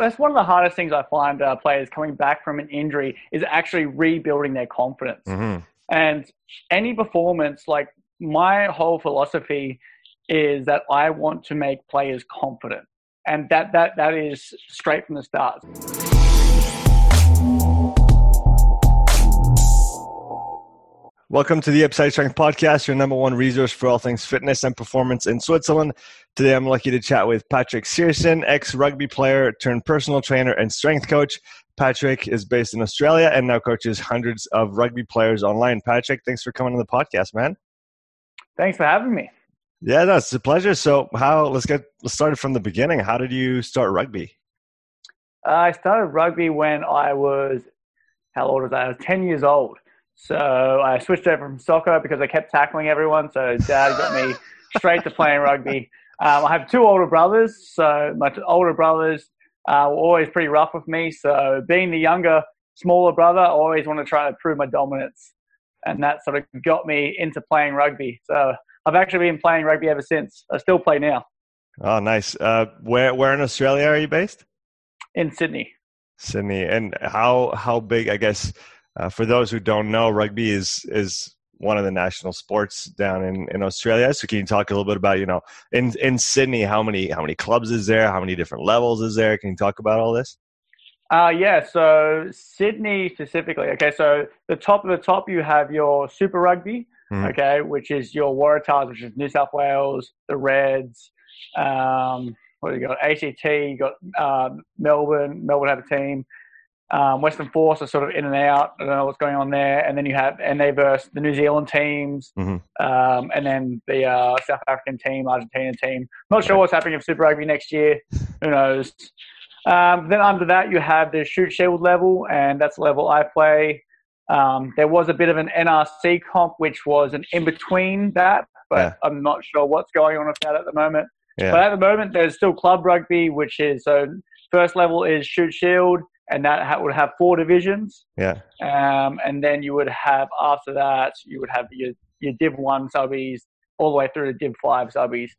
that's one of the hardest things I find uh, players coming back from an injury is actually rebuilding their confidence. Mm-hmm. And any performance, like my whole philosophy is that I want to make players confident. And that, that, that is straight from the start. Welcome to the Upside Strength Podcast, your number one resource for all things fitness and performance in Switzerland. Today, I'm lucky to chat with Patrick Searson, ex rugby player turned personal trainer and strength coach. Patrick is based in Australia and now coaches hundreds of rugby players online. Patrick, thanks for coming on the podcast, man. Thanks for having me. Yeah, that's a pleasure. So, how? Let's get let's start from the beginning. How did you start rugby? Uh, I started rugby when I was how old was I? I was ten years old. So I switched over from soccer because I kept tackling everyone. So dad got me straight to playing rugby. Um, I have two older brothers. So my older brothers uh, were always pretty rough with me. So being the younger, smaller brother, I always want to try to prove my dominance. And that sort of got me into playing rugby. So I've actually been playing rugby ever since. I still play now. Oh, nice. Uh, where where in Australia are you based? In Sydney. Sydney. And how how big? I guess uh, for those who don't know, rugby is is one of the national sports down in, in Australia. So can you talk a little bit about, you know, in, in Sydney, how many how many clubs is there? How many different levels is there? Can you talk about all this? Uh, yeah, so Sydney specifically. Okay, so the top of the top, you have your Super Rugby, mm-hmm. okay, which is your Waratahs, which is New South Wales, the Reds. Um, what do you got? ACT, you got um, Melbourne. Melbourne have a team. Um, Western Force are sort of in and out. I don't know what's going on there. And then you have and they verse the New Zealand teams, mm-hmm. um, and then the uh, South African team, Argentina team. Not sure what's happening with Super Rugby next year. Who knows? Um, then under that you have the Shute Shield level, and that's the level I play. Um, there was a bit of an NRC comp, which was an in between that, but yeah. I'm not sure what's going on with that at the moment. Yeah. But at the moment, there's still club rugby, which is so first level is Shute Shield and that would have four divisions. Yeah. Um, and then you would have after that you would have your your Div One subbies all the way through to Div Five subbies.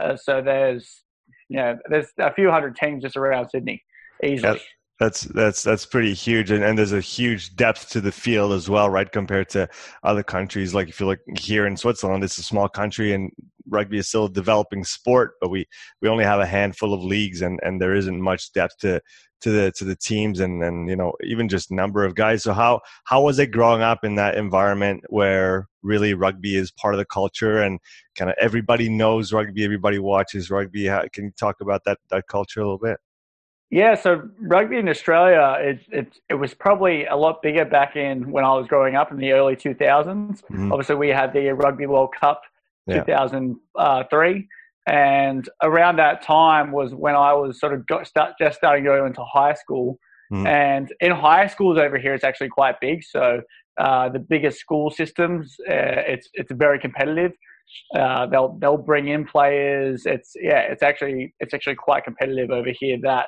Uh, so there's you know there's a few hundred teams just around Sydney easily. Yep. That's that's that's pretty huge, and, and there's a huge depth to the field as well, right? Compared to other countries, like if you look here in Switzerland, it's a small country, and rugby is still a developing sport, but we we only have a handful of leagues, and and there isn't much depth to to the to the teams and and you know even just number of guys. So how how was it growing up in that environment where really rugby is part of the culture and kind of everybody knows rugby everybody watches rugby? How, can you talk about that that culture a little bit? Yeah so rugby in australia it, it, it was probably a lot bigger back in when i was growing up in the early 2000s mm-hmm. obviously we had the rugby world cup yeah. 2003 and around that time was when I was sort of got start, just starting to go into high school. Mm. And in high schools over here, it's actually quite big. So uh, the biggest school systems, uh, it's it's very competitive. Uh, they'll they'll bring in players. It's yeah, it's actually it's actually quite competitive over here. That,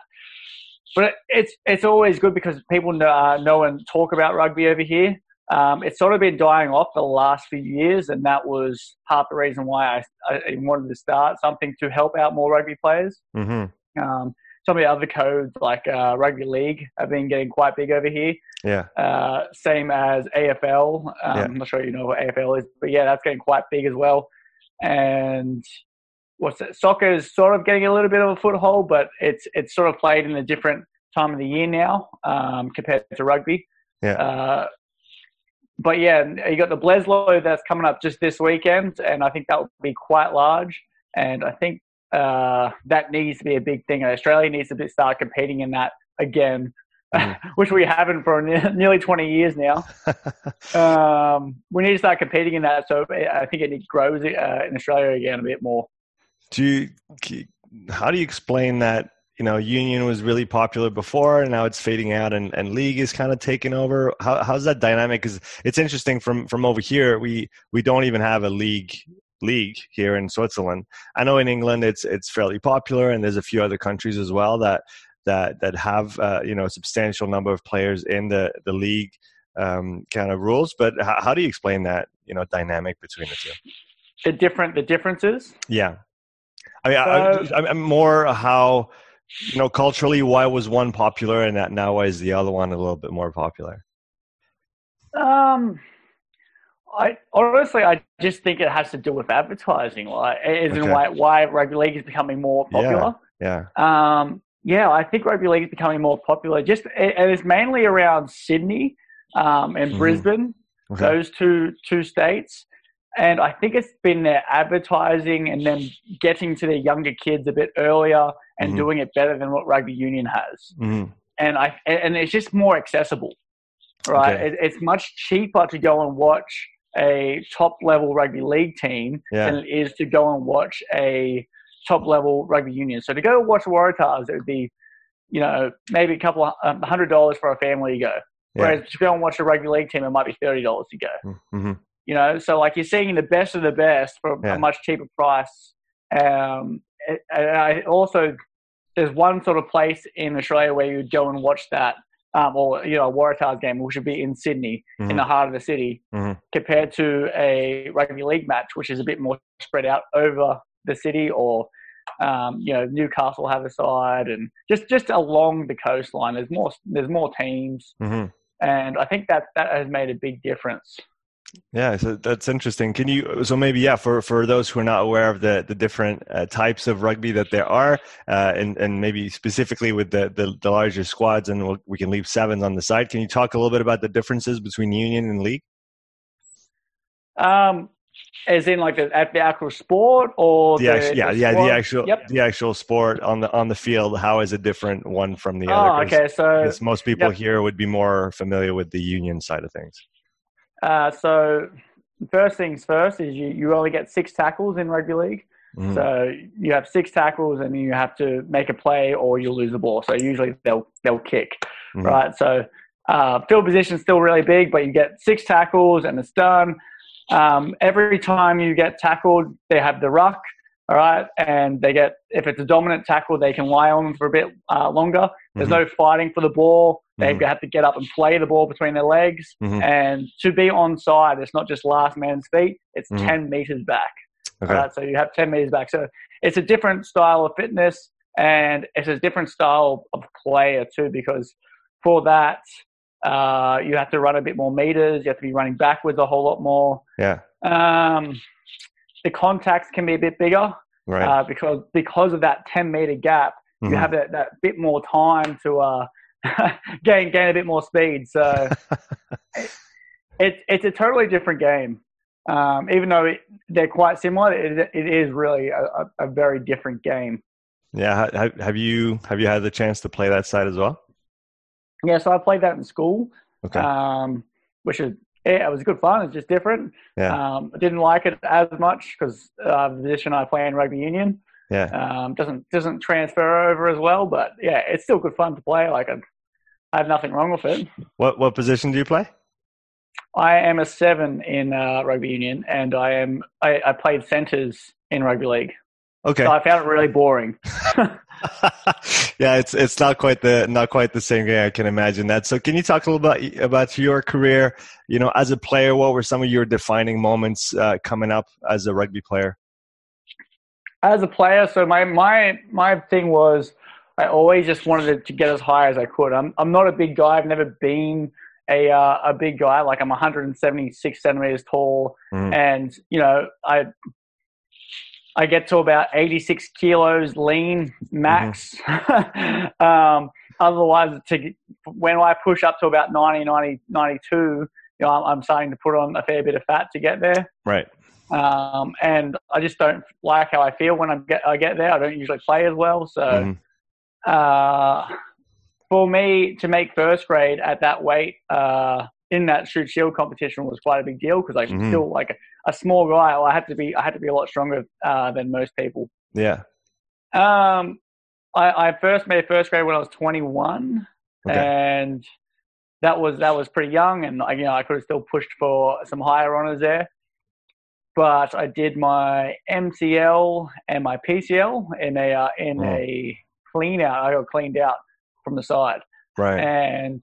but it's it's always good because people know, uh, know and talk about rugby over here. Um, it's sort of been dying off for the last few years, and that was part of the reason why I, I wanted to start something to help out more rugby players. Mm-hmm. Um, some of the other codes, like uh, rugby league, have been getting quite big over here. Yeah. Uh, same as AFL. Um, yeah. I'm not sure you know what AFL is, but yeah, that's getting quite big as well. And what's it? Soccer is sort of getting a little bit of a foothold, but it's it's sort of played in a different time of the year now um, compared to rugby. Yeah. Uh, but yeah, you got the Bledisloe that's coming up just this weekend, and I think that will be quite large. And I think uh, that needs to be a big thing. Australia needs to start competing in that again, mm. which we haven't for nearly 20 years now. um, we need to start competing in that. So I think it grows uh, in Australia again a bit more. Do you, how do you explain that you know, union was really popular before, and now it's fading out, and, and league is kind of taking over. How, how's that dynamic? Because it's interesting from from over here, we we don't even have a league league here in Switzerland. I know in England it's it's fairly popular, and there's a few other countries as well that that that have uh, you know a substantial number of players in the the league um, kind of rules. But how, how do you explain that you know dynamic between the two? The different the differences. Yeah, I mean, so, I, I'm more how you know, culturally, why was one popular and that now why is the other one a little bit more popular? Um, I honestly, I just think it has to do with advertising. Like, is okay. why why rugby league is becoming more popular. Yeah. yeah. Um. Yeah, I think rugby league is becoming more popular. Just and it's mainly around Sydney, um, and mm-hmm. Brisbane, okay. those two two states. And I think it's been their advertising and then getting to their younger kids a bit earlier and mm-hmm. doing it better than what rugby union has. Mm-hmm. And I and it's just more accessible, right? Okay. It, it's much cheaper to go and watch a top level rugby league team yeah. than it is to go and watch a top level rugby union. So to go watch Waratahs, it would be, you know, maybe a couple of um, hundred dollars for a family to go. Yeah. Whereas to go and watch a rugby league team, it might be thirty dollars to go. Mm-hmm. You know, so like you're seeing the best of the best for yeah. a much cheaper price. Um, and I also there's one sort of place in Australia where you'd go and watch that, um, or you know, a Waratahs game, which would be in Sydney, mm-hmm. in the heart of the city, mm-hmm. compared to a rugby league match, which is a bit more spread out over the city, or um, you know, Newcastle have a side, and just just along the coastline. There's more there's more teams, mm-hmm. and I think that that has made a big difference. Yeah, so that's interesting. Can you so maybe yeah for for those who are not aware of the the different uh, types of rugby that there are, uh, and and maybe specifically with the the, the larger squads, and we'll, we can leave sevens on the side. Can you talk a little bit about the differences between union and league? Um, as in like the, at the actual sport or the, the actual, yeah the yeah the actual yep. the actual sport on the on the field. How is it different one from the oh, other? okay, so most people yep. here would be more familiar with the union side of things. Uh, so first things first is you, you only get six tackles in rugby league. Mm. So you have six tackles and you have to make a play or you'll lose the ball. So usually they'll they'll kick, mm. right? So uh, field position is still really big, but you get six tackles and it's done. Um, every time you get tackled, they have the ruck, all right, and they get if it's a dominant tackle, they can lie on them for a bit uh, longer. There's mm-hmm. no fighting for the ball. They mm-hmm. have to get up and play the ball between their legs. Mm-hmm. And to be onside, it's not just last man's feet, it's mm-hmm. 10 meters back. Okay. Right? So you have 10 meters back. So it's a different style of fitness and it's a different style of player too, because for that, uh, you have to run a bit more meters. You have to be running backwards a whole lot more. Yeah. Um, the contacts can be a bit bigger right. uh, because because of that 10 meter gap. You mm-hmm. have that, that bit more time to uh, gain gain a bit more speed. So it, it's a totally different game. Um, even though it, they're quite similar, it, it is really a, a, very different game. Yeah, have, have you have you had the chance to play that side as well? Yeah, so I played that in school. Okay. Um, which is yeah, it was good fun. It's just different. Yeah. Um, I didn't like it as much because uh, the position I play in rugby union. Yeah. Um, doesn't doesn't transfer over as well, but yeah, it's still good fun to play. Like I, I have nothing wrong with it. What what position do you play? I am a seven in uh, rugby union, and I am I, I played centres in rugby league. Okay. So I found it really boring. yeah, it's it's not quite the not quite the same game. I can imagine that. So, can you talk a little bit about your career? You know, as a player, what were some of your defining moments uh, coming up as a rugby player? As a player, so my my my thing was I always just wanted to get as high as I could. I'm I'm not a big guy. I've never been a uh, a big guy. Like I'm 176 centimeters tall, mm. and you know I I get to about 86 kilos lean max. Mm-hmm. um, otherwise, to when I push up to about 90, 90 92, you know, I'm, I'm, starting to put on a fair bit of fat to get there. Right. Um, and I just don't like how I feel when I get I get there. I don't usually play as well, so. Mm-hmm. Uh, for me to make first grade at that weight uh, in that Shute Shield competition was quite a big deal because I'm mm-hmm. still like a, a, small guy. I had to be I had to be a lot stronger uh, than most people. Yeah. Um, I, I, first made first grade when I was 21, okay. and that was that was pretty young, and you know I could have still pushed for some higher honors there. But I did my MCL and my PCL in a uh, in oh. a clean out. I got cleaned out from the side. Right. And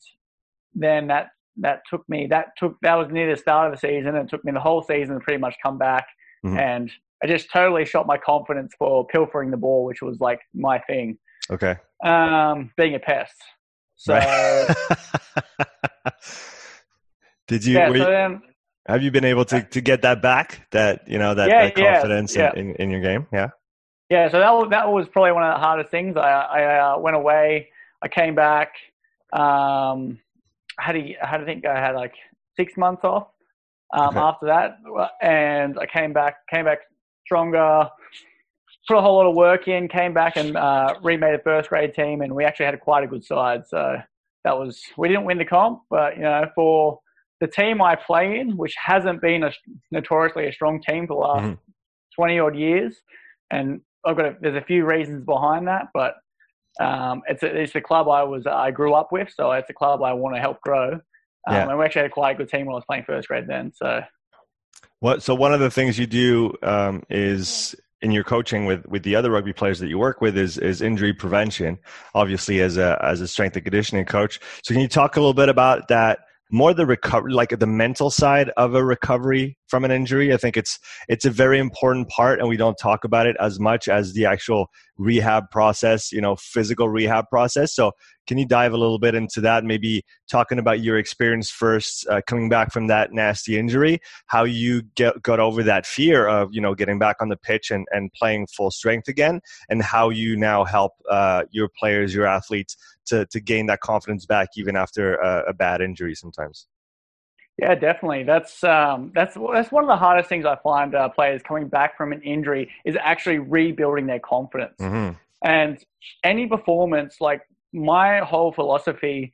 then that that took me that took that was near the start of the season. and It took me the whole season to pretty much come back, mm-hmm. and I just totally shot my confidence for pilfering the ball, which was like my thing. Okay. Um, being a pest. So. Right. Did you? Yeah, so you then, have you been able to, to get that back? That you know that, Yeah, that confidence yeah. In, in, in your game? Yeah. Yeah, so that was, that was probably one of the hardest things. I, I uh, went away, I came back. Um, had to, I had to think I had like six months off um, Okay. after that, and I came back, came back stronger. Put a whole lot of work in, came back and uh, remade a first grade team, and we actually had quite a good side. So that was we didn't win the comp, but you know for the team I play in, which hasn't been a notoriously a strong team for the last Mhm. twenty odd years, and I've got a, there's a few reasons behind that, but um, it's a, it's a club I was I grew up with, so it's a club I want to help grow. Um, Yeah. And we actually had quite a good team when I was playing first grade then. So What? So one of the things you do um, is in your coaching with with the other rugby players that you work with is is injury prevention. Obviously, as a as a strength and conditioning coach. So can you talk a little bit about that? More the recovery, like the mental side of a recovery from an injury. I think it's it's a very important part, and we don't talk about it as much as the actual rehab process. You know, physical rehab process. So can you dive a little bit into that? Maybe talking about your experience first, uh, coming back from that nasty injury, how you get got over that fear of you know getting back on the pitch and, and playing full strength again, and how you now help uh, your players, your athletes to to gain that confidence back even after a, a bad injury sometimes. Yeah, definitely. That's um, that's that's one of the hardest things I find uh, players coming back from an injury is actually rebuilding their confidence. Mm-hmm. And any performance, like my whole philosophy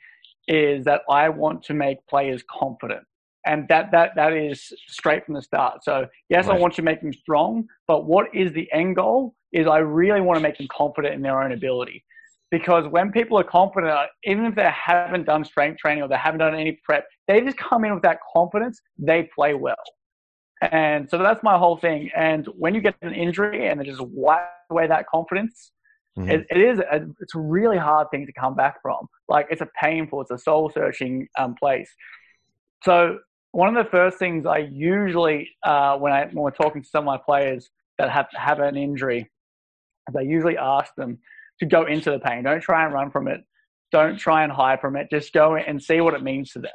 is that I want to make players confident. And that, that, that is straight from the start. So yes, I want to make them strong, but what is the end goal is I really want to make them confident in their own ability. Because when people are confident, even if they haven't done strength training or they haven't done any prep, they just come in with that confidence, they play well. And so that's my whole thing. And when you get an injury and they just wipe away that confidence, Mhm. it, it is a, it's a really hard thing to come back from. Like it's a painful, it's a soul searching um, place. So one of the first things I usually uh, when I when we're talking to some of my players that have have an injury, is I usually ask them to go into the pain. Don't try and run from it. Don't try and hide from it. Just go and see what it means to them.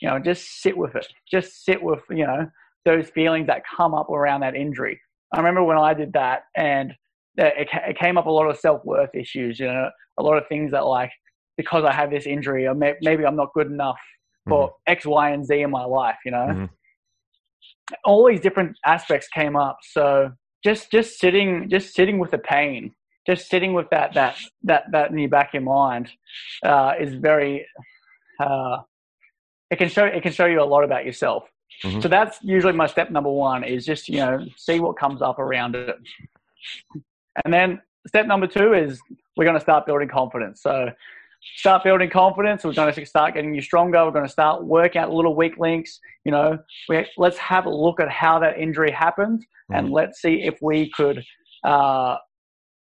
You know, just sit with it. Just sit with you know those feelings that come up around that injury. I remember when I did that, and it, it came up a lot of self worth issues. You know, a lot of things that like because I have this injury, or may, maybe I'm not good enough for X, Y, and Z in my life. You know, Mhm. all these different aspects came up. So just just sitting just sitting with the pain, just sitting with that that that that in your back of your mind uh, is very. Uh, it can show it can show you a lot about yourself. Mhm. So that's usually my step number one is just you know see what comes up around it, and then step number two is we're going to start building confidence. So start building confidence. We're going to start getting you stronger. We're going to start working out little weak links. You know, we, let's have a look at how that injury happened, and Mhm. let's see if we could uh,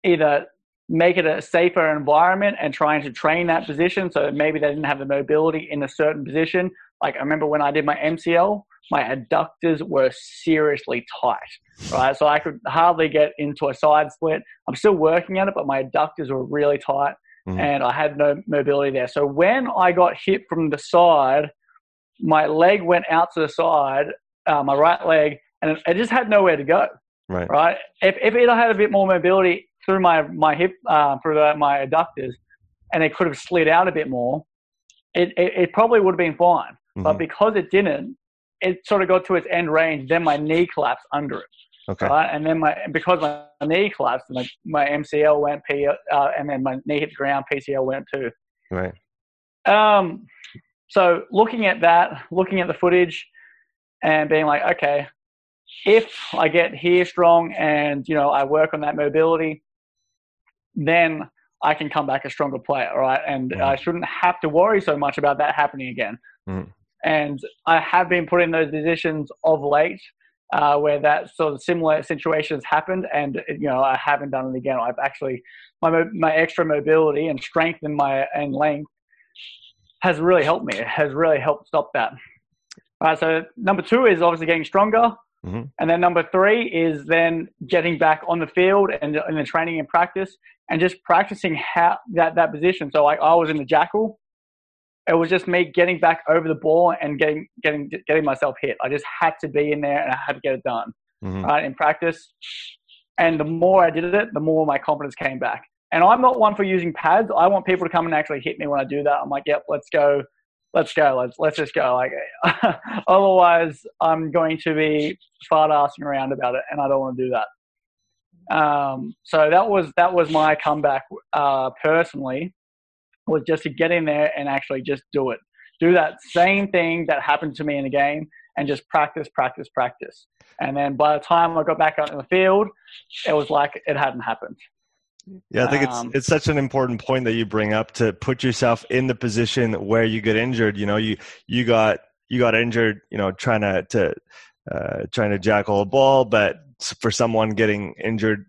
either make it a safer environment and trying to train that position. So maybe they didn't have the mobility in a certain position. Like I remember when I did my MCL, my adductors were seriously tight, right? So I could hardly get into a side split. I'm still working at it, but my adductors were really tight Mhm. and I had no mobility there. So when I got hit from the side, my leg went out to the side, uh, my right leg, and it, it just had nowhere to go Right. right? If if it had a bit more mobility through my my hip uh, through the, my adductors, and it could have slid out a bit more, it it, it probably would have been fine. But Mhm. because it didn't, it sort of got to its end range. Then my knee collapsed under it, Okay. right? And then my because my knee collapsed, my my MCL went P, uh, and then my knee hit the ground, PCL went too. Right. Um, so looking at that, looking at the footage, and being like, okay, if I get here strong and you know I work on that mobility, then I can come back a stronger player, right? And Mhm. I shouldn't have to worry so much about that happening again. Mhm. And I have been put in those positions of late uh, where that sort of similar situations happened, and you know I haven't done it again. I've actually my my extra mobility and strength in my and length has really helped me. It has really helped stop that. All right, so number two is obviously getting stronger. Mm-hmm. And then number three is then getting back on the field and in the training and practice and just practicing how that, that position. So like I was in the jackal. It was just me getting back over the ball and getting getting getting myself hit. I just had to be in there and I had to get it done. Mm-hmm. Right in practice. And the more I did it, the more my confidence came back. And I'm not one for using pads. I want people to come and actually hit me when I do that. I'm like, yep, let's go let's go. Let's let's just go. Like, otherwise, I'm going to be fart assing around about it, and I don't want to do that. Um, so that was that was my comeback uh, personally, was just to get in there and actually just do it. Do that same thing that happened to me in the game, and just practice, practice, practice. And then by the time I got back out in the field, it was like it hadn't happened. Yeah, I think it's um, it's such an important point that you bring up to put yourself in the position where you get injured. You know, you you got you got injured. You know, trying to to uh, trying to jackal a ball, but for someone getting injured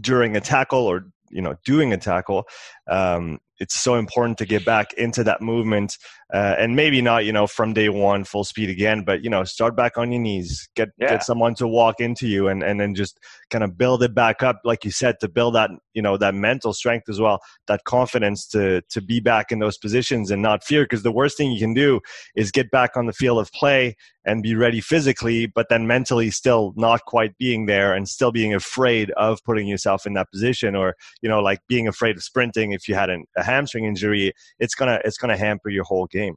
during a tackle or you know doing a tackle, um, it's so important to get back into that movement uh, and maybe not you know from day one full speed again but you know start back on your knees get yeah. get someone to walk into you and and then just kind of build it back up like you said to build that you know that mental strength as well that confidence to to be back in those positions and not fear because the worst thing you can do is get back on the field of play and be ready physically but then mentally still not quite being there and still being afraid of putting yourself in that position or you know like being afraid of sprinting if you had an, a hamstring injury it's gonna it's gonna hamper your whole game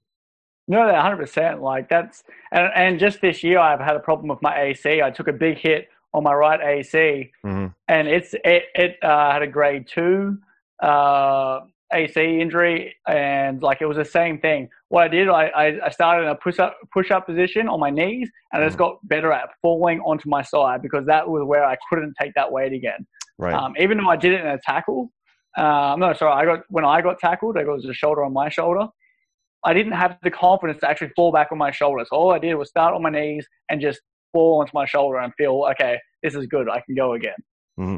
no, that hundred percent. Like that's and, and just this year, I've had a problem with my AC. I took a big hit on my right AC, mm-hmm. and it's it, it uh, had a grade two uh, AC injury, and like it was the same thing. What I did, I, I started in a push up push up position on my knees, and I just mm-hmm. got better at falling onto my side because that was where I couldn't take that weight again. Right. Um, even though I did it in a tackle, uh, no, sorry, I got when I got tackled, it was a shoulder on my shoulder. I didn't have the confidence to actually fall back on my shoulders. All I did was start on my knees and just fall onto my shoulder and feel, okay, this is good. I can go again. Mm-hmm.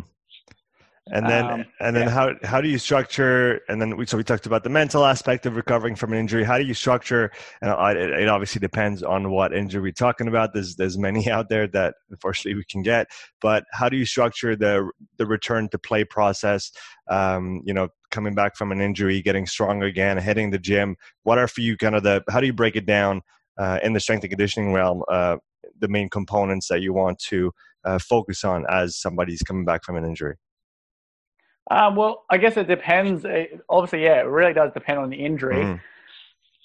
And then, um, and then, yeah. how how do you structure? And then, we, so we talked about the mental aspect of recovering from an injury. How do you structure? And it, it obviously depends on what injury we're talking about. There's there's many out there that unfortunately we can get. But how do you structure the the return to play process? Um, you know, coming back from an injury, getting strong again, hitting the gym. What are for you kind of the? How do you break it down uh, in the strength and conditioning realm? Uh, the main components that you want to uh, focus on as somebody's coming back from an injury. Um, well, I guess it depends. It, obviously, yeah, it really does depend on the injury. Mm.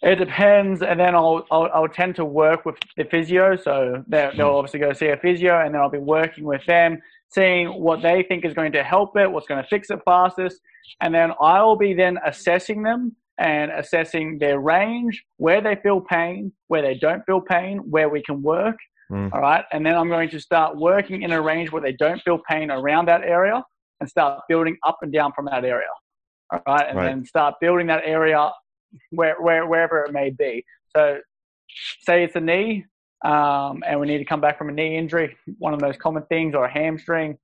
It depends, and then I'll, I'll, I'll tend to work with the physio. So they'll, they'll mm. obviously go see a physio, and then I'll be working with them, seeing what they think is going to help it, what's going to fix it fastest, and then I'll be then assessing them and assessing their range, where they feel pain, where they don't feel pain, where we can work. Mm. All right, and then I'm going to start working in a range where they don't feel pain around that area and start building up and down from that area. All right. And right. then start building that area where, where, wherever it may be. So, say it's a knee, um, and we need to come back from a knee injury, one of the most common things, or a hamstring.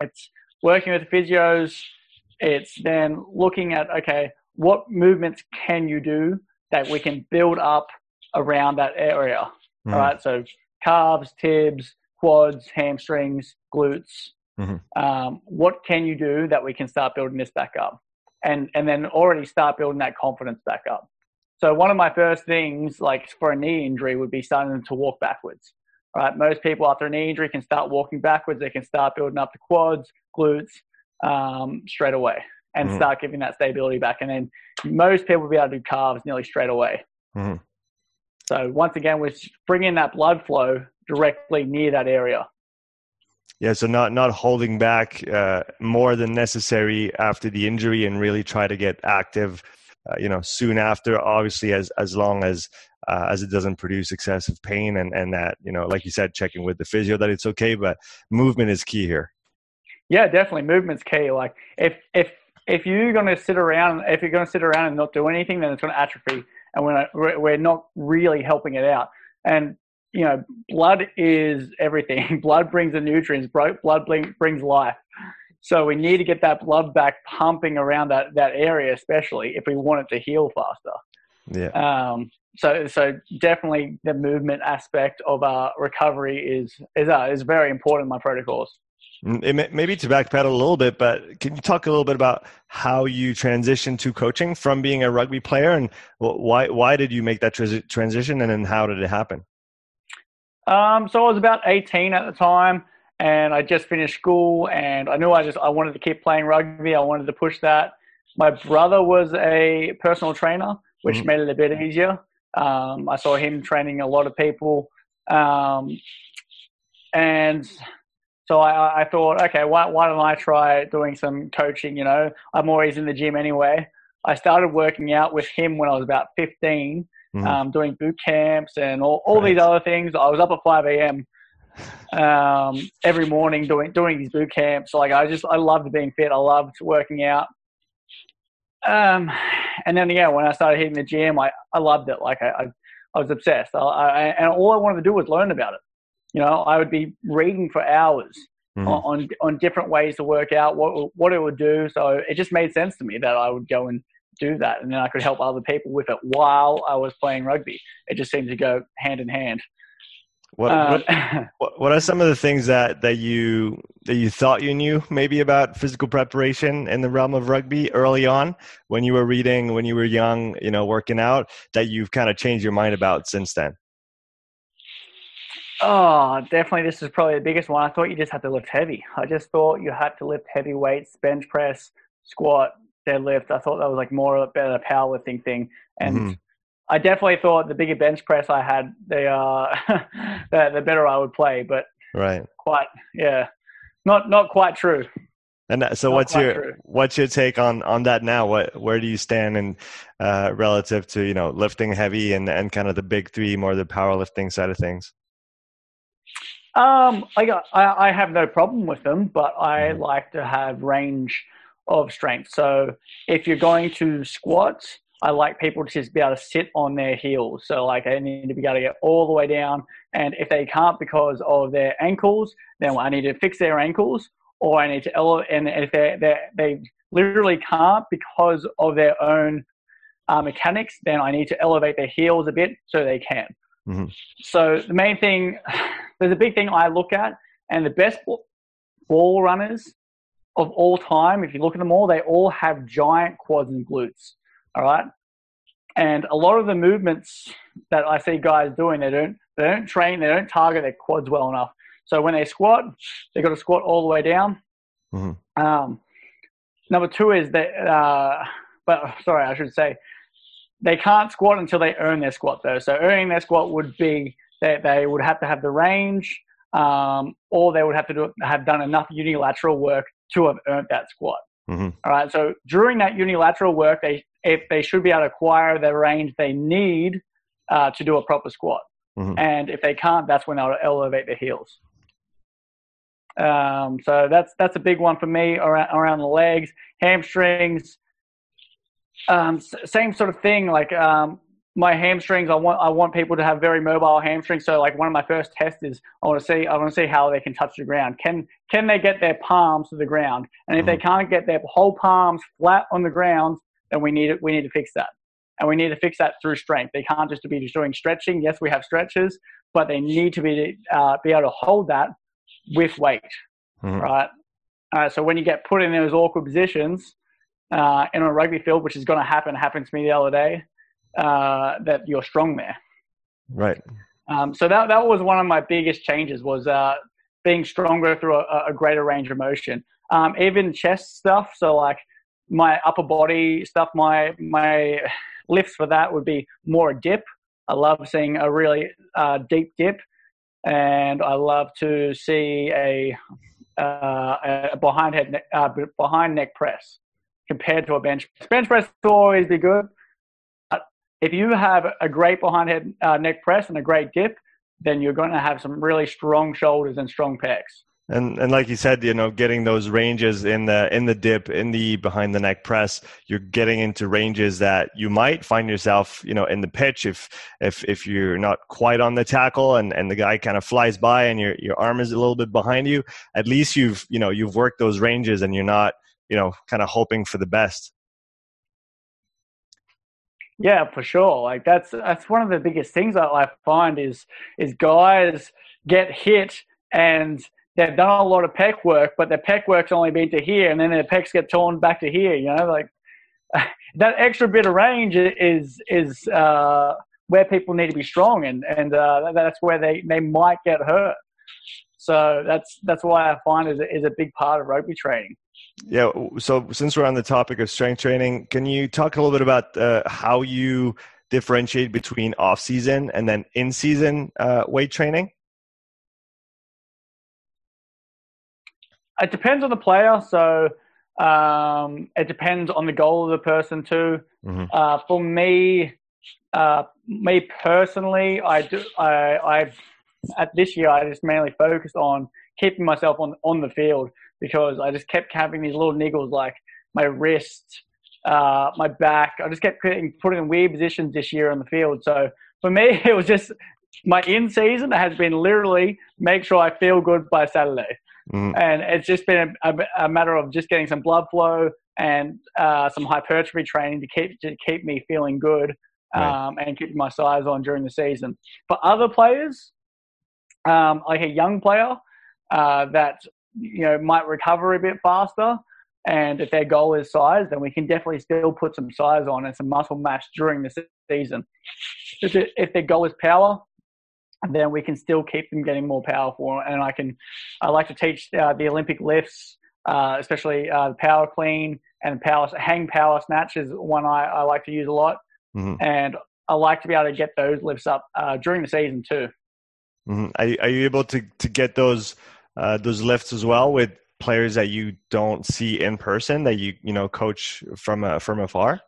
It's working with the physios. It's then looking at, okay, what movements can you do that we can build up around that area? Mm. All right. So, calves, tibs, quads, hamstrings, glutes, Mm-hmm. Um, what can you do that we can start building this back up, and and then already start building that confidence back up. So one of my first things, like for a knee injury, would be starting to walk backwards. Right, most people after a knee injury can start walking backwards. They can start building up the quads, glutes um, straight away, and mm-hmm. start giving that stability back. And then most people will be able to do calves nearly straight away. Mm-hmm. So once again, we're bringing that blood flow directly near that area. Yeah, so not not holding back uh, more than necessary after the injury, and really try to get active. Uh, you know, soon after, obviously, as as long as uh, as it doesn't produce excessive pain, and and that you know, like you said, checking with the physio that it's okay. But movement is key here. Yeah, definitely, movement's key. Like if if if you're going to sit around, if you're going to sit around and not do anything, then it's going to atrophy, and we're we're not really helping it out. And you know, blood is everything. blood brings the nutrients. Blood brings life. So we need to get that blood back pumping around that, that area, especially if we want it to heal faster. Yeah. Um, so so definitely the movement aspect of uh, recovery is is uh, is very important in my protocols. Mm, maybe to backpedal a little bit, but can you talk a little bit about how you transitioned to coaching from being a rugby player, and why why did you make that transition, and then how did it happen? Um, so I was about 18 at the time, and I just finished school, and I knew I just I wanted to keep playing rugby. I wanted to push that. My brother was a personal trainer, which mm-hmm. made it a bit easier. Um, I saw him training a lot of people, um, and so I, I, thought, okay, why, why don't I try doing some coaching? You know, I'm always in the gym anyway. I started working out with him when I was about 15, mm-hmm. um, doing boot camps and all, all right. these other things. I was up at 5 a.m. Um, every morning doing doing these boot camps. Like I just I loved being fit. I loved working out. Um, and then yeah, when I started hitting the gym, I, I loved it. Like I, I, I was obsessed. I, I, and all I wanted to do was learn about it. You know, I would be reading for hours mm-hmm. on on different ways to work out what what it would do. So it just made sense to me that I would go and do that, and then I could help other people with it while I was playing rugby. It just seemed to go hand in hand. What, uh, what, what are some of the things that, that you that you thought you knew maybe about physical preparation in the realm of rugby early on when you were reading when you were young you know working out that you've kind of changed your mind about since then Oh, definitely. This is probably the biggest one. I thought you just had to lift heavy. I just thought you had to lift heavy weights, bench press, squat, deadlift. I thought that was like more of a better powerlifting thing. And mm-hmm. I definitely thought the bigger bench press I had, the uh, the, the better I would play. But right, quite yeah, not not quite true. And so, not what's your true. what's your take on on that now? What where do you stand in uh, relative to you know lifting heavy and and kind of the big three, more the powerlifting side of things? Um, I, got I, I have no problem with them, but I mm-hmm. like to have range of strength. So if you're going to squat, I like people to just be able to sit on their heels. So like they need to be able to get all the way down. And if they can't because of their ankles, then I need to fix their ankles or I need to elevate. And if they they literally can't because of their own uh, mechanics, then I need to elevate their heels a bit so they can. Mm-hmm. So the main thing, there's a big thing I look at, and the best ball runners of all time, if you look at them all, they all have giant quads and glutes. All right. And a lot of the movements that I see guys doing, they don't they don't train, they don't target their quads well enough. So when they squat, they've got to squat all the way down. Mm-hmm. Um, number two is that, uh, but sorry, I should say, they can't squat until they earn their squat though. So earning their squat would be that they would have to have the range, um, or they would have to do, have done enough unilateral work to have earned that squat. Mm-hmm. All right. So during that unilateral work, they if they should be able to acquire the range they need uh, to do a proper squat. Mm-hmm. And if they can't, that's when they'll elevate their heels. Um, so that's that's a big one for me around around the legs, hamstrings. Um, same sort of thing. Like um, my hamstrings, I want I want people to have very mobile hamstrings. So like one of my first tests is I want to see I want to see how they can touch the ground. Can can they get their palms to the ground? And if mm-hmm. they can't get their whole palms flat on the ground, then we need we need to fix that. And we need to fix that through strength. They can't just be just doing stretching. Yes, we have stretches, but they need to be uh, be able to hold that with weight, mm-hmm. right? Uh, so when you get put in those awkward positions, uh, in a rugby field, which is going to happen, happened to me the other day, uh, that you're strong there. Right. Um, so that that was one of my biggest changes was uh, being stronger through a, a, greater range of motion. Um, even chest stuff. So like my upper body stuff, my my lifts for that would be more a dip. I love seeing a really uh, deep dip, and I love to see a, uh, a behind head uh, behind neck press compared to a bench. Bench press will always be good. If you have a great behind head uh, neck press and a great dip, then you're going to have some really strong shoulders and strong pecs. And and like you said, you know, getting those ranges in the in the dip, in the behind the neck press, you're getting into ranges that you might find yourself, you know, in the pitch if if if you're not quite on the tackle and and the guy kind of flies by and your your arm is a little bit behind you. At least you've you know you've worked those ranges and you're not you know, kind of hoping for the best. Yeah, for sure. Like that's that's one of the biggest things that I find is is guys get hit and they've done a lot of pec work, but their pec work's only been to here, and then their pecs get torn back to here. You know, like that extra bit of range is is uh, where people need to be strong, and and uh, that's where they, they might get hurt. So that's that's why I find is is a big part of rugby training. Yeah. So since we're on the topic of strength training, can you talk a little bit about uh, how you differentiate between off season and then in season uh, weight training? It depends on the player. So um, it depends on the goal of the person too. Mm-hmm. Uh, for me, uh, me personally, I do. I, I at this year I just mainly focused on keeping myself on on the field because I just kept having these little niggles like my wrist, uh, my back. I just kept putting, put in weird positions this year on the field. So for me, it was just my in season has been literally make sure I feel good by Saturday. Mm. And it's just been a, a, matter of just getting some blood flow and uh, some hypertrophy training to keep to keep me feeling good um, right. and keeping my size on during the season. For other players, um, like a young player uh, that you know might recover a bit faster. And if their goal is size, then we can definitely still put some size on and some muscle mass during the season. If, it, if their goal is power, then we can still keep them getting more powerful. And I can, I like to teach uh, the Olympic lifts, uh, especially uh, the power clean and power hang power snatch is one I, I like to use a lot. Mm-hmm. And I like to be able to get those lifts up uh, during the season too. Mm-hmm. Are, are you able to, to get those uh, those lifts as well with players that you don't see in person that you you know coach from uh, from afar?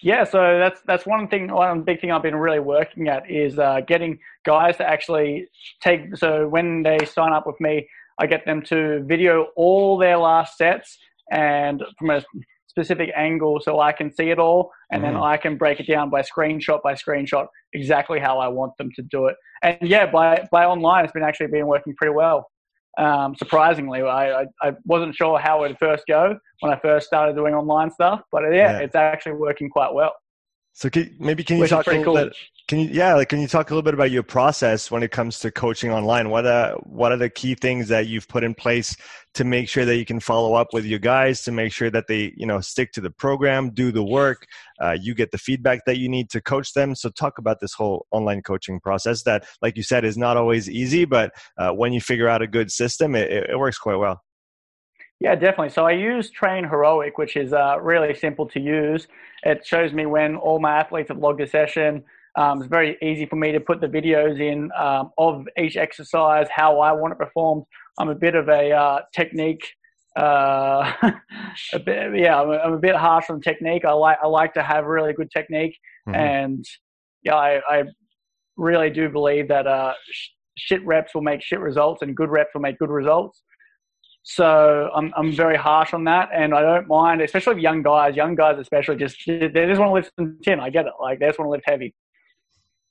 Yeah, so that's that's one thing. One big thing I've been really working at is uh, getting guys to actually take. So when they sign up with me, I get them to video all their last sets and from a specific angle, so I can see it all, and mm-hmm. then I can break it down by screenshot by screenshot exactly how I want them to do it. And yeah, by by online, it's been actually been working pretty well. Um, surprisingly, I, I, I, wasn't sure how it would first go when I first started doing online stuff, but yeah, yeah. it's actually working quite well. So can, maybe can you Which talk a little cool. bit? Can you yeah, like can you talk a little bit about your process when it comes to coaching online? What are what are the key things that you've put in place to make sure that you can follow up with your guys to make sure that they you know stick to the program, do the work, uh, you get the feedback that you need to coach them. So talk about this whole online coaching process that, like you said, is not always easy, but uh, when you figure out a good system, it, it works quite well. Yeah, definitely. So I use Train Heroic, which is uh, really simple to use. It shows me when all my athletes have logged a session. Um, it's very easy for me to put the videos in um, of each exercise, how I want it performed. I'm a bit of a uh, technique, uh, a bit, yeah, I'm a, I'm a, bit harsh on technique. I like I like to have really good technique, mm-hmm. and yeah, I, I, really do believe that uh, shit reps will make shit results, and good reps will make good results. So I'm I'm very harsh on that, and I don't mind, especially with young guys. Young guys, especially, just they just want to lift some tin. I get it. Like they just want to lift heavy,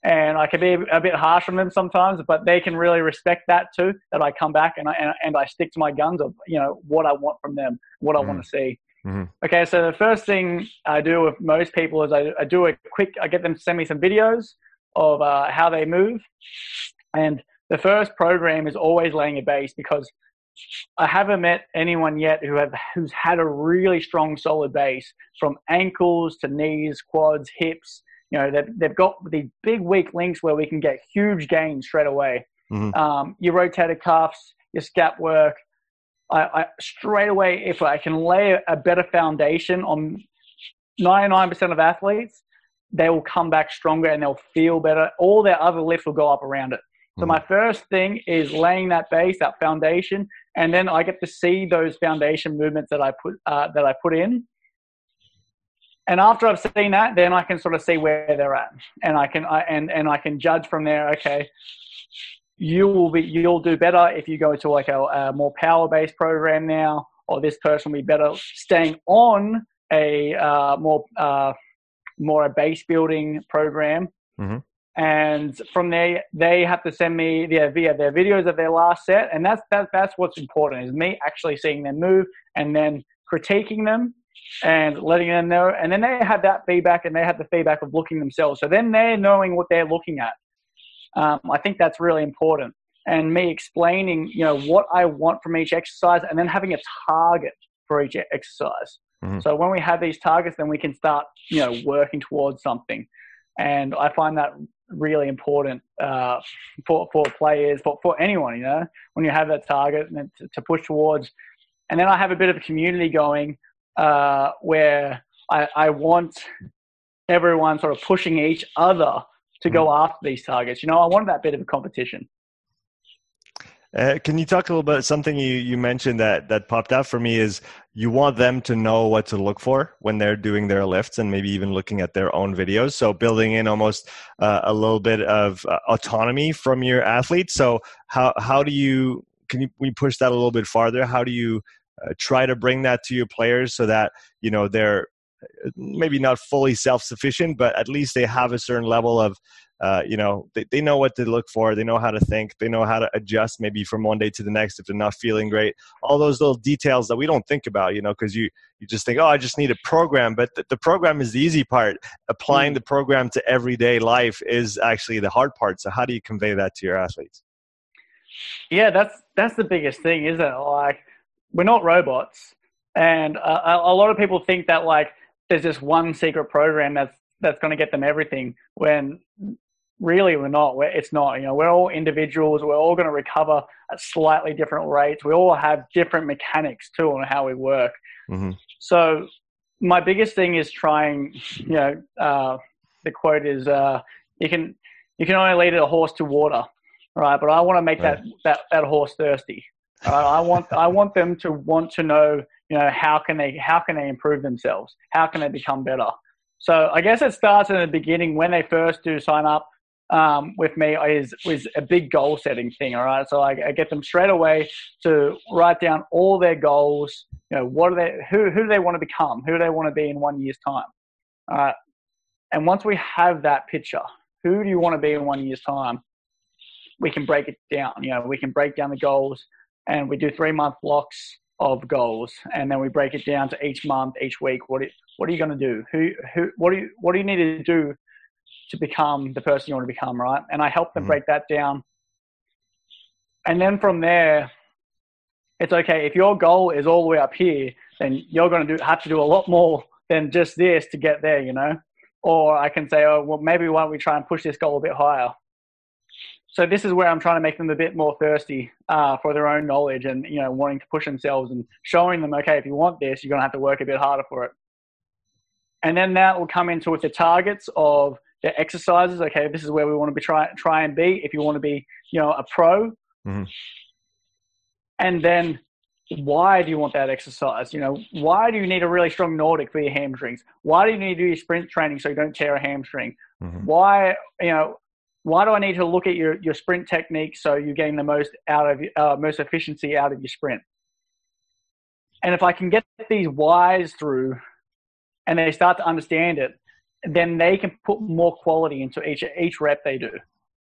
and I can be a bit harsh on them sometimes, but they can really respect that too. That I come back and I and, and I stick to my guns of you know what I want from them, what I mm. want to see. Mm-hmm. Okay, so the first thing I do with most people is I, I do a quick. I get them to send me some videos of uh, how they move, and the first program is always laying a base because I haven't met anyone yet who have who's had a really strong solid base from ankles to knees, quads, hips. You know, they've, they've got these big weak links where we can get huge gains straight away. Mm-hmm. Um, your rotator cuffs, your scap work. I, I, straight away, if I can lay a better foundation on 99% of athletes, they will come back stronger and they'll feel better. All their other lifts will go up around it. So my mm-hmm. first thing is laying that base, that foundation, and then I get to see those foundation movements that I put uh, that I put in. And after I've seen that, then I can sort of see where they're at, and I can I, and and I can judge from there. Okay, you will be you'll do better if you go to like a, a more power based program now, or this person will be better staying on a uh, more uh, more a base building program. Mm-hmm and from there they have to send me their via their videos of their last set and that's that, that's what's important is me actually seeing them move and then critiquing them and letting them know. And then they have that feedback and they have the feedback of looking themselves. So then they're knowing what they're looking at. Um, I think that's really important. And me explaining, you know, what I want from each exercise and then having a target for each exercise. Mm-hmm. So when we have these targets, then we can start, you know, working towards something. And I find that really important uh, for, for players, for, for anyone, you know, when you have that target and to, to push towards. And then I have a bit of a community going uh, where I, I want everyone sort of pushing each other to go mm. after these targets. You know, I wanted that bit of a competition. Uh, can you talk a little bit? Something you, you mentioned that that popped out for me is you want them to know what to look for when they're doing their lifts and maybe even looking at their own videos. So building in almost uh, a little bit of uh, autonomy from your athletes. So how how do you can you we push that a little bit farther? How do you uh, try to bring that to your players so that you know they're maybe not fully self-sufficient but at least they have a certain level of uh, you know they, they know what to look for they know how to think they know how to adjust maybe from one day to the next if they're not feeling great. All those little details that we don't think about you know because you you just think oh i just need a program but the, the program is the easy part. Applying mm. the program to everyday life is actually the hard part so how do you convey that to your athletes? Yeah that's that's the biggest thing isn't it? Like we're not robots, and uh, a lot of people think that like there's this one secret program that's that's going to get them everything. When really we're not. We're, it's not. You know, we're all individuals. We're all going to recover at slightly different rates. We all have different mechanics too on how we work. Mm-hmm. So my biggest thing is trying. You know, uh, the quote is, uh, "You can you can only lead a horse to water." Right, but I want to make right. that, that, that horse thirsty. Uh, I want I want them to want to know, you know, how can they how can they improve themselves? How can they become better? So I guess it starts in the beginning when they first do sign up um, with me is is a big goal setting thing. All right, so I, I, get them straight away to write down all their goals. You know, what are they? Who who do they want to become? Who do they want to be in one year's time? All right, and once we have that picture, who do you want to be in one year's time? We can break it down. You know, we can break down the goals and we do three month blocks of goals, and then we break it down to each month, each week. What it, what are you going to do? Who who what do you what do you need to do to become the person you want to become? Right, and I help them mm-hmm. break that down, and then from there, it's okay. If your goal is all the way up here, then you're going to do have to do a lot more than just this to get there. You know. Or I can say, oh, well, maybe why don't we try and push this goal a bit higher? So this is where I'm trying to make them a bit more thirsty uh, for their own knowledge and you know wanting to push themselves and showing them okay if you want this you're going to have to work a bit harder for it. And then that will come into with the targets of the exercises. Okay this is where we want to be try try and be if you want to be you know a pro. Mm-hmm. and then why do you want that exercise? You know why do you need a really strong nordic for your hamstrings? Why do you need to do your sprint training so you don't tear a hamstring? Mm-hmm. why you know why do I need to look at your, your sprint technique so you're getting the most out of uh, most efficiency out of your sprint? And if I can get these whys through, and they start to understand it, then they can put more quality into each each rep they do.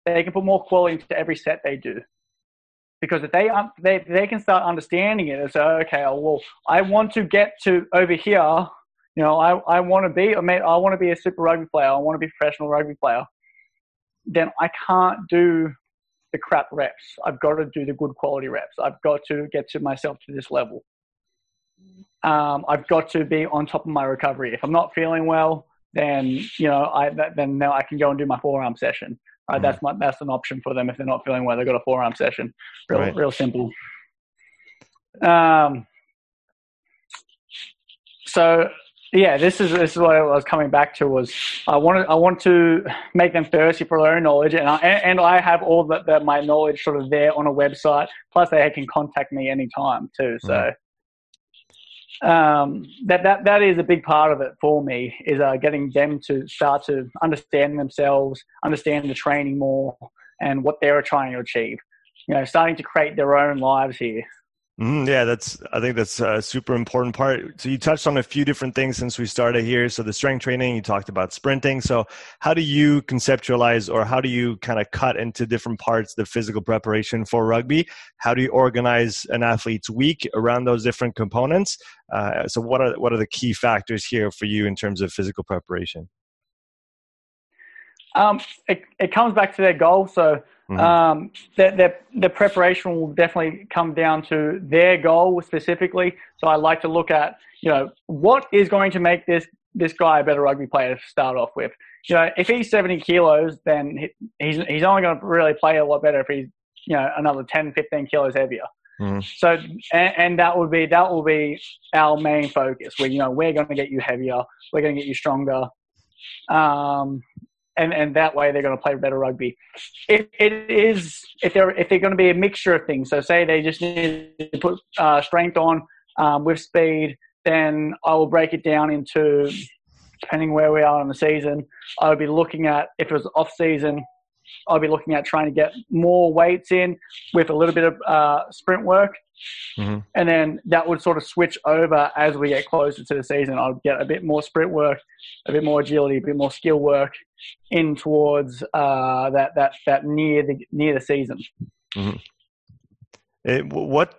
They can put more quality into every set they do. Because if they they they can start understanding it, it's okay. Well, I want to get to over here. You know, I, I want to be I, mean, I want to be a super rugby player. I want to be a professional rugby player then I can't do the crap reps. I've got to do the good quality reps. I've got to get to myself to this level. Um, I've got to be on top of my recovery. If I'm not feeling well, then you know, I then now I can go and do my forearm session. Right, mm-hmm. that's my that's an option for them if they're not feeling well. They've got a forearm session. Real right. real simple. Um, so yeah, this is this is what I was coming back to was I wanted I want to make them thirsty for their own knowledge, and I, and I have all that the, my knowledge sort of there on a website. Plus, they can contact me anytime too. So um, that that that is a big part of it for me is uh, getting them to start to understand themselves, understand the training more, and what they're trying to achieve. You know, starting to create their own lives here. Mm, yeah, that's. I think that's a super important part. So you touched on a few different things since we started here. So the strength training, you talked about sprinting. So how do you conceptualize, or how do you kind of cut into different parts the physical preparation for rugby? How do you organize an athlete's week around those different components? Uh, so what are what are the key factors here for you in terms of physical preparation? Um, it, it comes back to their goal. So Mm-hmm. Um, the, the, the, preparation will definitely come down to their goal specifically. So I like to look at, you know, what is going to make this, this guy a better rugby player to start off with. You know, if he's 70 kilos, then he's, he's only going to really play a lot better if he's, you know, another 10, 15 kilos heavier. Mm-hmm. So, and, and, that would be, that will be our main focus where, you know, we're going to get you heavier. We're going to get you stronger. Um, and and that way they're going to play better rugby. If it is, if they're if they're going to be a mixture of things, so say they just need to put uh, strength on um, with speed, then I will break it down into depending where we are in the season. I would be looking at if it was off season, I'll be looking at trying to get more weights in with a little bit of uh, sprint work. Mm-hmm. And then that would sort of switch over as we get closer to the season. I'll get a bit more sprint work, a bit more agility, a bit more skill work in towards uh, that that that near the near the season. Mm-hmm. It, what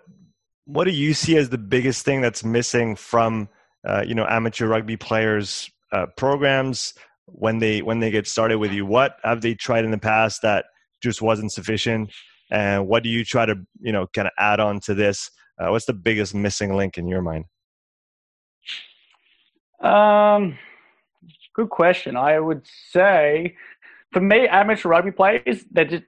what do you see as the biggest thing that's missing from uh, you know amateur rugby players uh, programs when they when they get started with you what have they tried in the past that just wasn't sufficient and what do you try to you know kind of add on to this uh, what's the biggest missing link in your mind um good question i would say for me amateur rugby players they just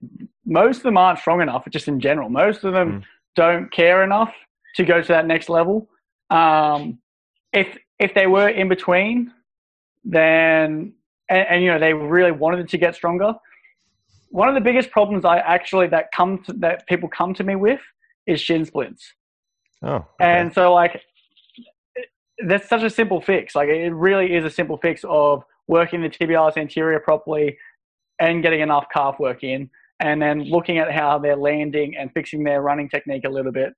most of them aren't strong enough just in general most of them mm. don't care enough to go to that next level um, if if they were in between then and, and, you know they really wanted to get stronger. One of the biggest problems I actually that come to, that people come to me with is shin splints. Oh, okay. and so like that's such a simple fix. Like it really is a simple fix of working the tibialis anterior properly and getting enough calf work in, and then looking at how they're landing and fixing their running technique a little bit.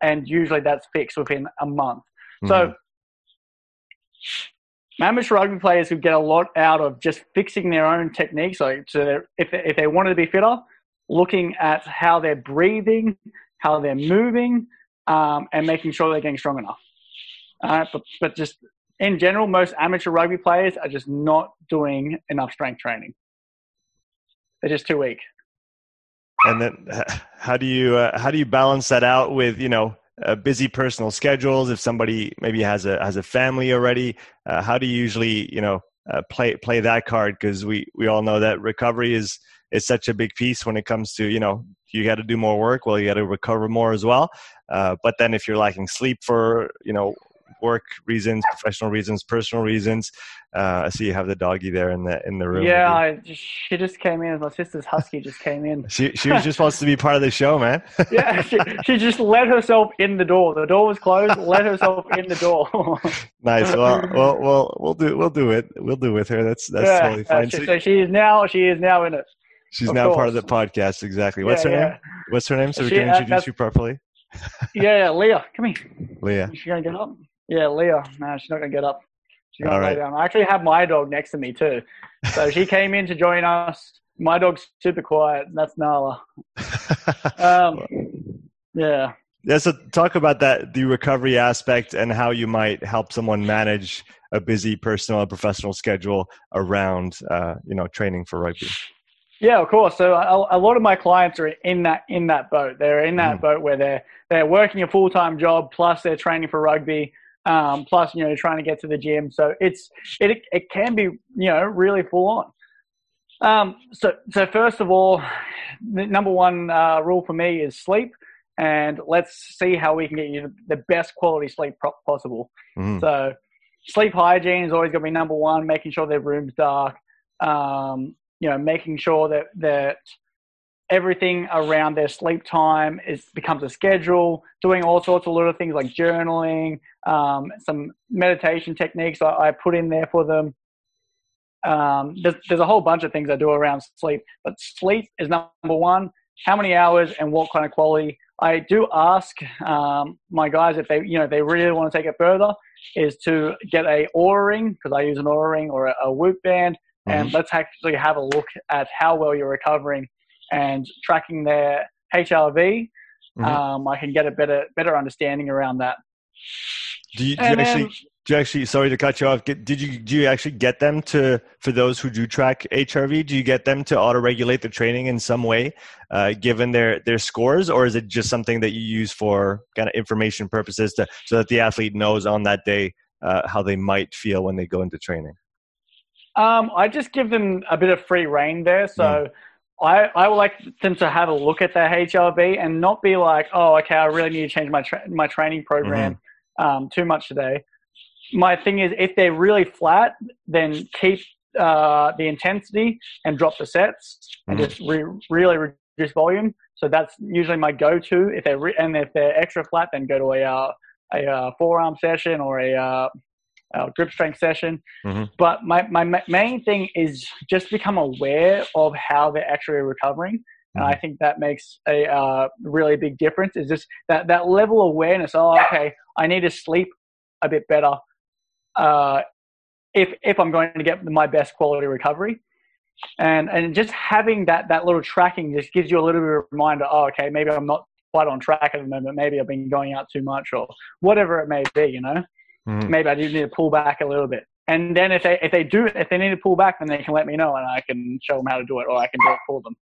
And usually that's fixed within a month. Mm-hmm. So amateur rugby players who get a lot out of just fixing their own techniques. So, so if, if they wanted to be fitter, looking at how they're breathing, how they're moving, um, and making sure they're getting strong enough. Uh, but, but just in general, most amateur rugby players are just not doing enough strength training. They're just too weak. And then, how do you uh, how do you balance that out with you know uh, busy personal schedules if somebody maybe has a has a family already uh, how do you usually you know uh, play play that card because we we all know that recovery is is such a big piece when it comes to you know you got to do more work well you got to recover more as well uh, but then if you're lacking sleep for you know work reasons, professional reasons, personal reasons. Uh, I see you have the doggy there in the in the room. Yeah, I, she just came in. My sister's husky just came in. she she just wants to be part of the show, man. yeah, she, she just let herself in the door. The door was closed. let herself in the door. nice. Well, well, well, we'll do we'll do it. We'll do with her. That's that's yeah, totally fine. so, so she is now she is now in it. She's now course. part of the podcast. Exactly. What's yeah, her yeah. name? What's her name? So she, we can uh, introduce uh, you properly. yeah, yeah, Leah. Come here. Leah. She gonna get up. Yeah, Leah. No, she's not gonna get up. She's gonna lay down. I actually have my dog next to me too. So she came in to join us. My dog's super quiet. That's Nala. um, yeah. Yeah. So talk about that, the recovery aspect, and how you might help someone manage a busy personal and professional schedule around, uh, you know, training for rugby. Yeah, of course. So a, a, lot of my clients are in that in that boat. They're in that mm. boat where they're they're working a full time job plus they're training for rugby um, plus you know trying to get to the gym. So it's it it can be you know really full on. Um, so so first of all, the number one uh, rule for me is sleep, and let's see how we can get you the best quality sleep possible. Mm. So sleep hygiene is always going to be number one. Making sure their room's dark. Um, you know, making sure that that everything around their sleep time is becomes a schedule. Doing all sorts of little things like journaling, um, some meditation techniques I, I, put in there for them. Um, there's, there's a whole bunch of things I do around sleep, but sleep is number one. how many hours and what kind of quality. I do ask um, my guys if they, you know, they really want to take it further, is to get a Oura ring because I use an Oura ring or a, a Whoop band, mm-hmm. and let's actually have a look at how well you're recovering and tracking their HRV. Mm-hmm. Um, I can get a better better understanding around that. Do you, do you actually do you actually sorry to cut you off get, did you do you actually get them to for those who do track hrv do you get them to auto regulate the training in some way uh, given their their scores or is it just something that you use for kind of information purposes to so that the athlete knows on that day uh, how they might feel when they go into training um, i just give them a bit of free reign there so mm. I, I would like them to have a look at their HRV and not be like, oh, okay, I really need to change my tra- my training program mm-hmm. um, too much today my thing is if they're really flat, then keep uh, the intensity and drop the sets and mm-hmm. just re- really reduce volume. So that's usually my go-to. If they're re- and if they're extra flat, then go to a uh, a uh, forearm session or a, uh, grip strength session. Mm-hmm. But my my main thing is just become aware of how they're actually recovering. And I mm-hmm. think that makes a uh, really big difference. Is just that that level of awareness. Oh, okay, I need to sleep a bit better uh, if if I'm going to get my best quality recovery. And and just having that that little tracking just gives you a little bit of a reminder. Oh, okay, maybe I'm not quite on track at the moment. Maybe I've been going out too much, or whatever it may be. You know, mm-hmm. maybe I do need to pull back a little bit. And then if they if they do if they need to pull back, then they can let me know, and I can show them how to do it, or I can do it for them.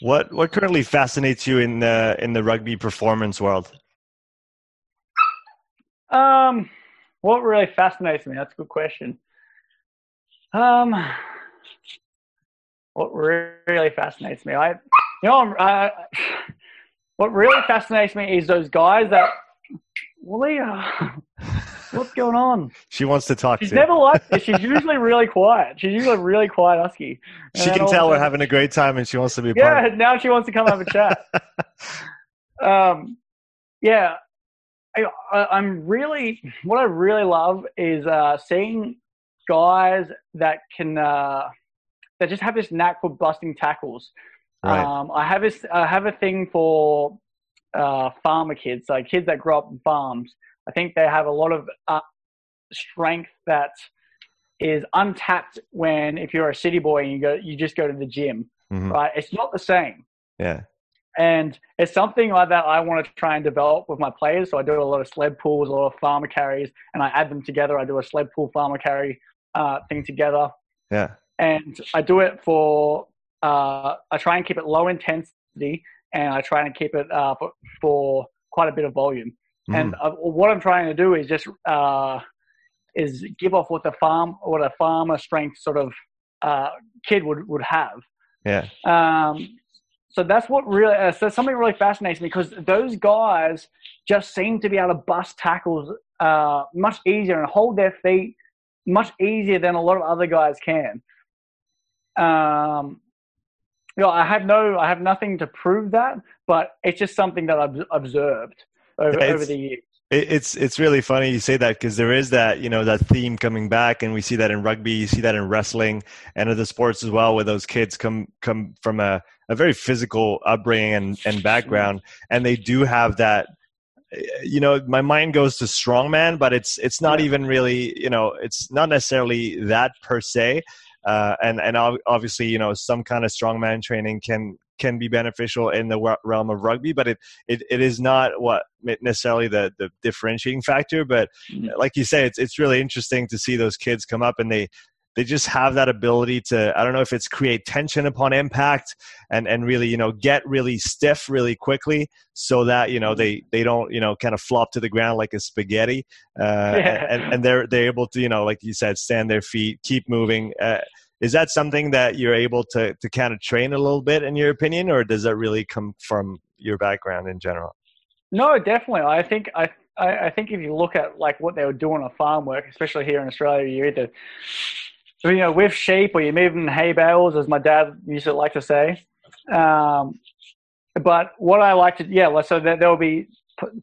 What what currently fascinates you in the in the rugby performance world? Um, what really fascinates me? That's a good question. Um, what really fascinates me, I, you know, uh, what really fascinates me is those guys that, Leah, what's going on? She wants to talk. She's to never like this. She's usually really quiet. She's usually really quiet husky. And she can tell we're having a great time, and she wants to be. yeah, now she wants to come have a chat. um, yeah, I, am really what I really love is uh, seeing guys that can uh, that just have this knack for busting tackles. Right. Um, I have this I have a thing for uh, farmer kids, like kids that grow up in farms. I think they have a lot of uh, strength that is untapped when if you're a city boy and you go you just go to the gym. Mm-hmm. Right? It's not the same. Yeah. And it's something like that I want to try and develop with my players. So I do a lot of sled pulls, a lot of farmer carries, and I add them together. I do a sled pull farmer carry uh, thing together. Yeah. And I do it for, uh, I try and keep it low intensity and I try and keep it uh, for, for, quite a bit of volume. Mm. And uh, what I'm trying to do is just, uh, is give off what the farm, what a farmer strength sort of uh, kid would, would have. Yeah. Um, so that's what really uh, so something really fascinates me because those guys just seem to be able to bust tackles uh, much easier and hold their feet much easier than a lot of other guys can. Um, you know, I have no, I have nothing to prove that, but it's just something that I've observed over, over the years it's it's really funny you say that because there is that you know that theme coming back, and we see that in rugby, you see that in wrestling, and other sports as well, where those kids come come from a, a very physical upbringing and, and background, and they do have that. You know, my mind goes to strongman, but it's it's not even really you know it's not necessarily that per se. Uh, and and obviously, you know, some kind of strongman training can can be beneficial in the realm of rugby, but it, it, it is not what necessarily the, the differentiating factor. But mm-hmm. like you say, it's, it's really interesting to see those kids come up and they, they just have that ability to, I don't know if it's create tension upon impact and, and really, you know, get really stiff really quickly so that, you know, mm-hmm. they, they don't, you know, kind of flop to the ground like a spaghetti. Uh, yeah. and, and they're, they're able to, you know, like you said, stand their feet, keep moving. Uh, is that something that you're able to to kind of train a little bit in your opinion or does that really come from your background in general no definitely i think i I, think if you look at like what they were doing on a farm work, especially here in Australia, you either you know with sheep or you're moving hay bales, as my dad used to like to say. Um, but what I like to yeah, so there will be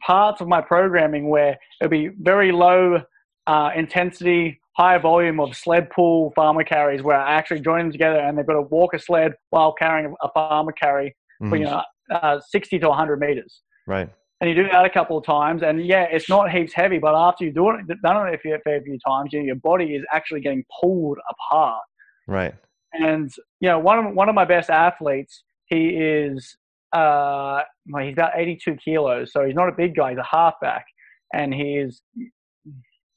parts of my programming where it'll be very low uh, intensity high volume of sled pull farmer carries where I actually join them together and they've got to walk a sled while carrying a farmer carry mm-hmm. you know, uh, 60 to 100 meters. Right. And you do that a couple of times, and yeah, it's not heaps heavy, but after you do it, done it a few, a few times, you know, your body is actually getting pulled apart. Right. And you know, one of one of my best athletes, he is uh, well, he's about 82 kilos, so he's not a big guy. He's a halfback, and he's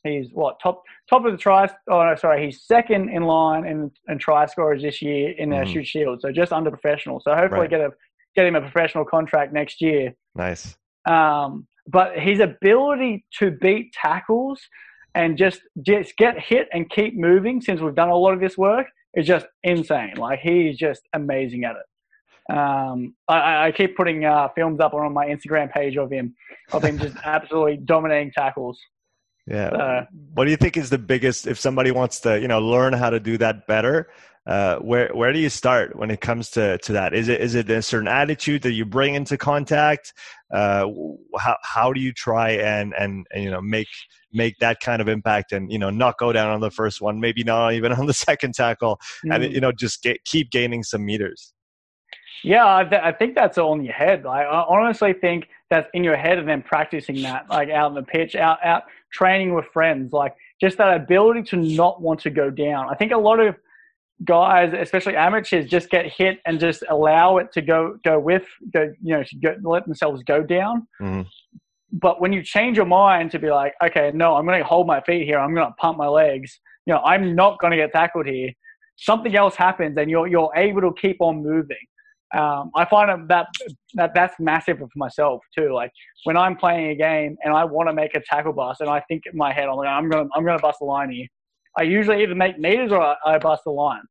he's what top top of the try. Oh no, sorry, he's second in line in, in try scorers this year in the mm. Shute Shield, so just under professional. So hopefully right. get a get him a professional contract next year. Nice. Um, but his ability to beat tackles and just just get hit and keep moving, since we've done a lot of this work, is just insane. Like he's just amazing at it. Um, I, I, keep putting uh, films up on my Instagram page of him, of him just absolutely dominating tackles. Yeah. Uh, what do you think is the biggest? If somebody wants to, you know, learn how to do that better, uh, where where do you start when it comes to to that? Is it is it a certain attitude that you bring into contact? Uh, how how do you try and, and and you know make make that kind of impact and you know not go down on the first one, maybe not even on the second tackle, mm-hmm. and mm. you know just get, keep gaining some meters. Yeah, I, th- I, think that's all in your head. Like, I honestly think that's in your head and then practicing that, like out on the pitch, out out training with friends, like just that ability to not want to go down. I think a lot of guys, especially amateurs, just get hit and just allow it to go go with, go you know, go, let themselves go down. Mm-hmm. But when you change your mind to be like, okay, no, I'm going to hold my feet here. I'm going to pump my legs. You know, I'm not going to get tackled here. Something else happens, and you're you're able to keep on moving um, I find that that that's massive for myself too. Like when I'm playing a game and I want to make a tackle bust, and I think in my head, I'm like, I'm gonna I'm gonna bust the line here. I usually either make meters or I, I bust the line.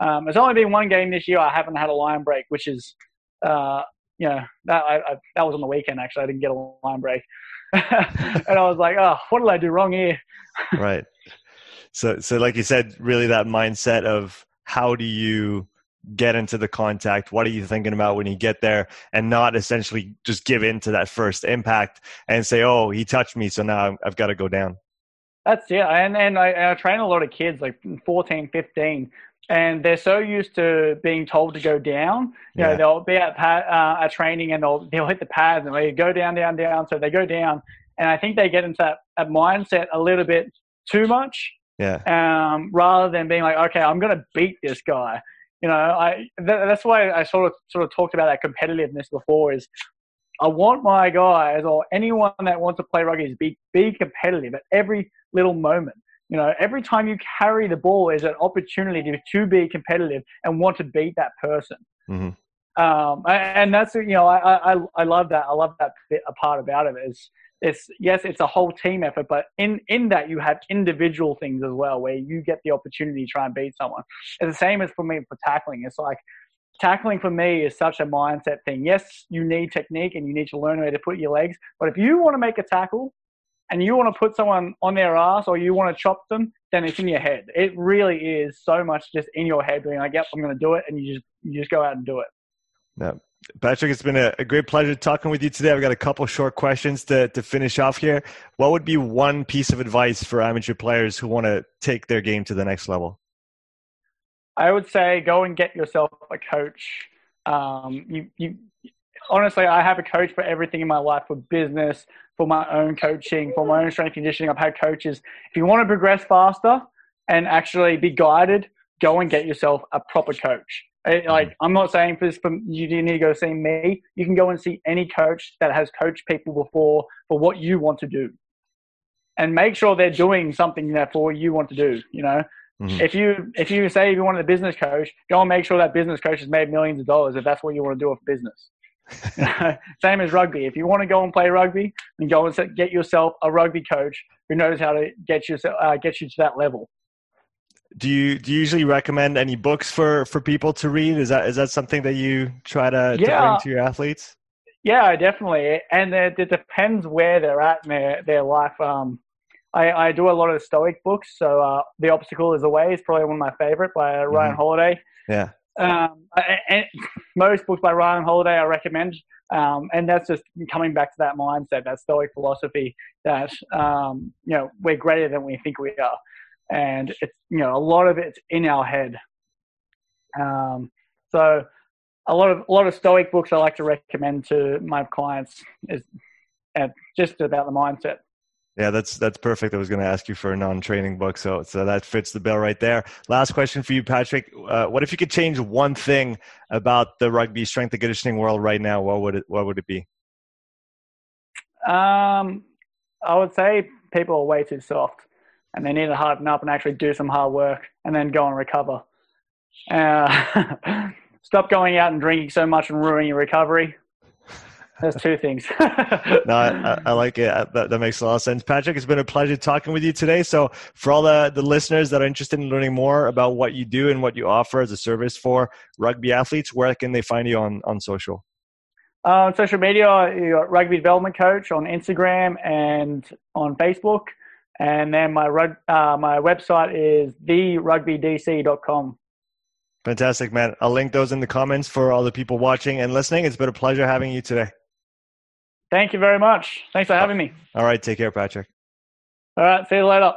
Um, it's only been one game this year I haven't had a line break, which is, uh, you know, that I, I, that was on the weekend actually. I didn't get a line break, and I was like, oh, what did I do wrong here? right. So so like you said, really that mindset of how do you get into the contact? What are you thinking about when you get there? And not essentially just give in to that first impact and say, oh, he touched me, so now I've got to go down. That's it. And, and I, I train a lot of kids, like 14, 15, and they're so used to being told to go down. You yeah. know, they'll be at, pad, uh, at training and they'll, they'll hit the pads and they go down, down, down. So they go down. And I think they get into that, that mindset a little bit too much. Yeah. Um, rather than being like, okay, I'm going to beat this guy you know, I that's why I sort of sort of talked about that competitiveness before. Is I want my guys or anyone that wants to play rugby is be be competitive at every little moment. You know, every time you carry the ball is an opportunity to, to be competitive and want to beat that person. Mm-hmm. Um, and that's you know, I, I I love that. I love that bit, a part about it is it's yes, it's a whole team effort, but in in that you have individual things as well, where you get the opportunity to try and beat someone. It's the same as for me for tackling. It's like tackling for me is such a mindset thing. Yes, you need technique and you need to learn where to put your legs, but if you want to make a tackle and you want to put someone on their ass or you want to chop them, then it's in your head. It really is so much just in your head, being like, "Yep, I'm going to do it," and you just you just go out and do it. Yeah, Patrick, it's been a, a, great pleasure talking with you today. I've got a couple short questions to, to finish off here. What would be one piece of advice for amateur players who want to take their game to the next level? I would say go and get yourself a coach. Um, you, you, honestly, I have a coach for everything in my life for business, for my own coaching, for my own strength conditioning. I've had coaches. If you want to progress faster and actually be guided, go and get yourself a proper coach. Mm-hmm. like I'm not saying for this from you need to go see me. You can go and see any coach that has coached people before for what you want to do, and make sure they're doing something that for you want to do. You know, mm-hmm. if you if you say you want a business coach, go and make sure that business coach has made millions of dollars if that's what you want to do with business. Same as rugby. If you want to go and play rugby, then go and get yourself a rugby coach who knows how to get you uh, get you to that level do you do you usually recommend any books for for people to read? Is that is that something that you try to, yeah. to bring to your athletes? Yeah, definitely. And it, it depends where they're at in their, their life. Um, I, I do a lot of Stoic books. So uh, The Obstacle is the Way is probably one of my favorite by Ryan mm-hmm. Holiday. Yeah. Um, and most books by Ryan Holiday I recommend. Um, and that's just coming back to that mindset, that Stoic philosophy that, um, you know, we're greater than we think we are and it's you know a lot of it's in our head. Um, so a lot of a lot of Stoic books I like to recommend to my clients is and just about the mindset. Yeah, that's that's perfect. I was going to ask you for a non-training book, so so that fits the bill right there. Last question for you, Patrick. Uh, what if you could change one thing about the rugby strength and conditioning world right now? What would it What would it be? Um, I would say people are way too soft, and they need to harden up and actually do some hard work, and then go and recover. Uh, stop going out and drinking so much and ruining your recovery. There's two things. no, I, I, like it. That, that, makes a lot of sense. Patrick, it's been a pleasure talking with you today. So, for all the, the listeners that are interested in learning more about what you do and what you offer as a service for rugby athletes, where can they find you on, on social? Uh, on social media, you got Rugby Development Coach on Instagram and on Facebook. And then my, rug, uh, my website is therugbydc.com. Fantastic, man. I'll link those in the comments for all the people watching and listening. It's been a pleasure having you today. Thank you very much. Thanks for having me. All right. Take care, Patrick. All right. See you later.